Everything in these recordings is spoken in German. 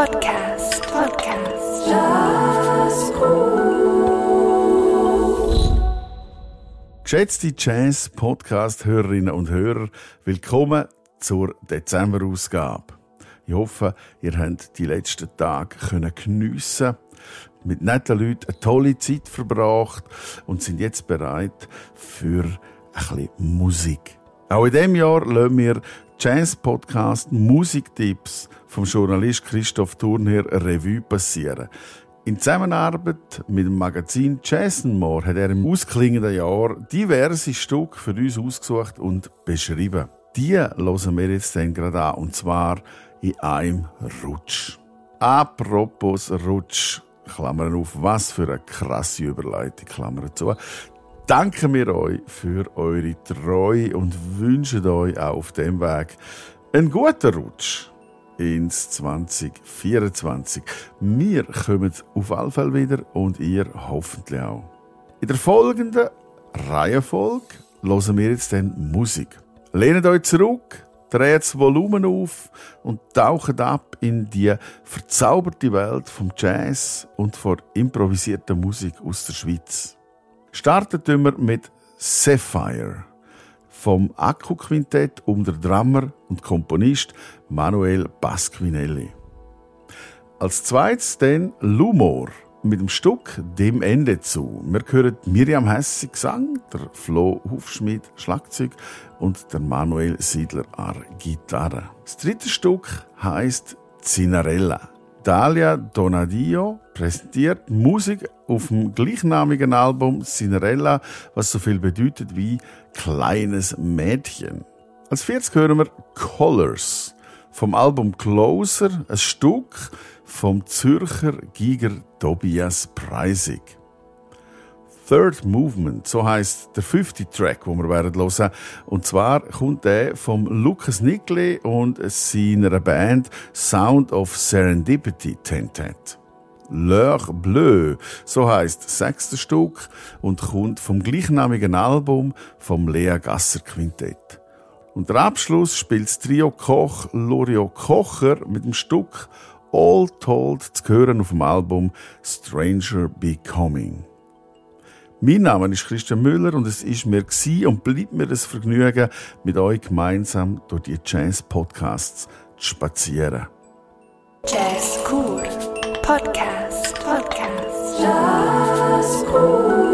Podcast. Podcast. Jazzgut. Geschätzte Jazz-Podcast-Hörerinnen und Hörer, willkommen zur Dezember-Ausgabe. Ich hoffe, ihr habt die letzten Tage können geniessen mit netten Leuten eine tolle Zeit verbracht und sind jetzt bereit für ein bisschen Musik. Auch in diesem Jahr lassen wir Jazz-Podcast Musiktipps vom Journalist Christoph Thurnherr Revue passieren. In Zusammenarbeit mit dem Magazin Jazz More hat er im ausklingenden Jahr diverse Stücke für uns ausgesucht und beschrieben. Die hören wir jetzt dann gerade an, und zwar in einem Rutsch. Apropos Rutsch, Klammern auf, was für eine krasse Überleitung, Klammern zu danken wir euch für eure Treue und wünschen euch auch auf dem Weg einen guten Rutsch ins 2024. Wir kommen auf alle Fälle wieder und ihr hoffentlich auch. In der folgenden Reihenfolge hören wir jetzt dann Musik. Lehnt euch zurück, dreht das Volumen auf und taucht ab in die verzauberte Welt vom Jazz und von improvisierter Musik aus der Schweiz. Startet wir mit Sapphire vom Akku-Quintett um der Drummer und Komponist Manuel Pasquinelli. Als zweites dann Lumor mit dem Stück Dem Ende zu. Wir hören Miriam Hesse Gesang, der Flo Hufschmidt Schlagzeug und der Manuel Siedler an Gitarre. Das dritte Stück heißt Cinarella. Dalia Donadio präsentiert Musik auf dem gleichnamigen Album Cinderella, was so viel bedeutet wie kleines Mädchen. Als viertes hören wir Colors vom Album Closer, ein Stück vom Zürcher Giger Tobias Preisig. Third Movement, so heißt der fünfte Track, wo wir werden hören. Und zwar kommt der vom Lucas Nickley und seiner Band Sound of Serendipity Tentet. L'Heure Bleu, so heißt das sechste Stück und kommt vom gleichnamigen Album vom Lea Gasser Quintett. Und der Abschluss spielt das Trio Koch Lorio Kocher mit dem Stück All Told zu hören auf dem Album Stranger Becoming. Mein Name ist Christian Müller und es ist mir und bleibt mir das Vergnügen, mit euch gemeinsam durch die Jazz-Podcasts zu spazieren. Jazz Cool Podcast, Podcast, Jazz Cool.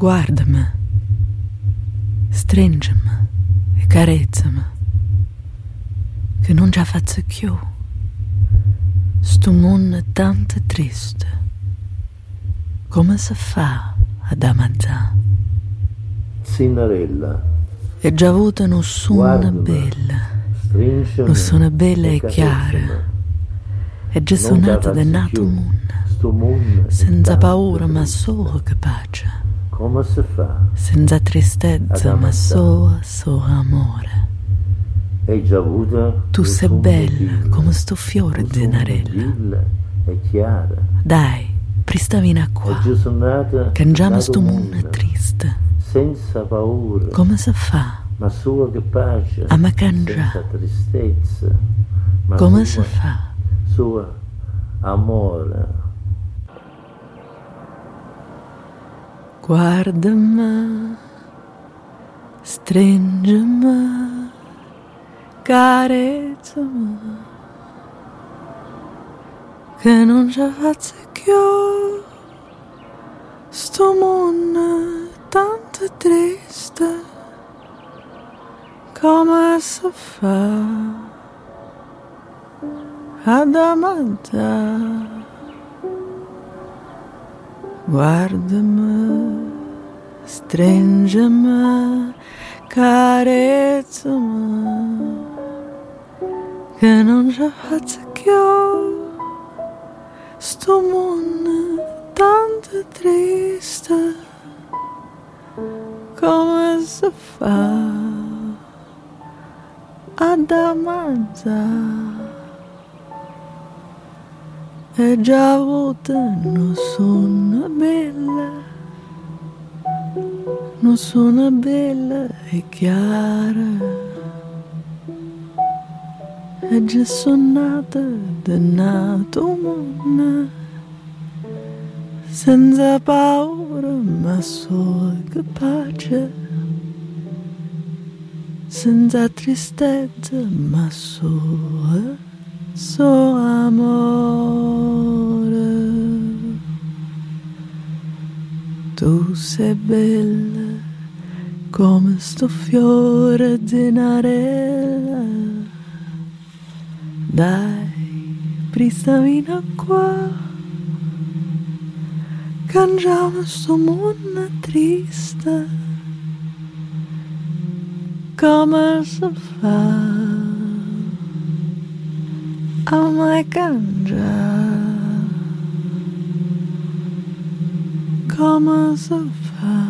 Guardami, stringimi e carezzami, che non già faccio più. Sto mondo è tanto triste. Come si fa ad ammazzare? Cinderella, E già avuto non sono Guardami. bella, non sono bella e chiara. E già sono nata da nato mondo, senza paura ma solo che pace, Come si fa? senza tristezza ma solo, solo amore. Hai già avuto Tu sei bella come sto fiore di narella. e chiara. Dai, pristavina qua, cangiamo sto mondo triste. senza paura, Come si fa? ma sua che pace, A me cangia. senza tristezza, ma Come si fa? sua amore. Guarda-me, stringe-me, carezza-me, que não já fazê-que eu sto mondo tanto triste, como é essa fa a amantare? Guarda-me Estranha-me, carece-me, que não já faça que eu estou mundo tanto triste como se faz a damanzar. E já volta no sono bela non suona bella e chiara. È già sonnata dennato monna, senza paura ma sono capace, senza tristezza ma solo so amore. Tu sei bella come sto fiore di narella. Dai, pristavina qua, cangiamo sto mondo triste. Come si fa? a mai cangia come si fa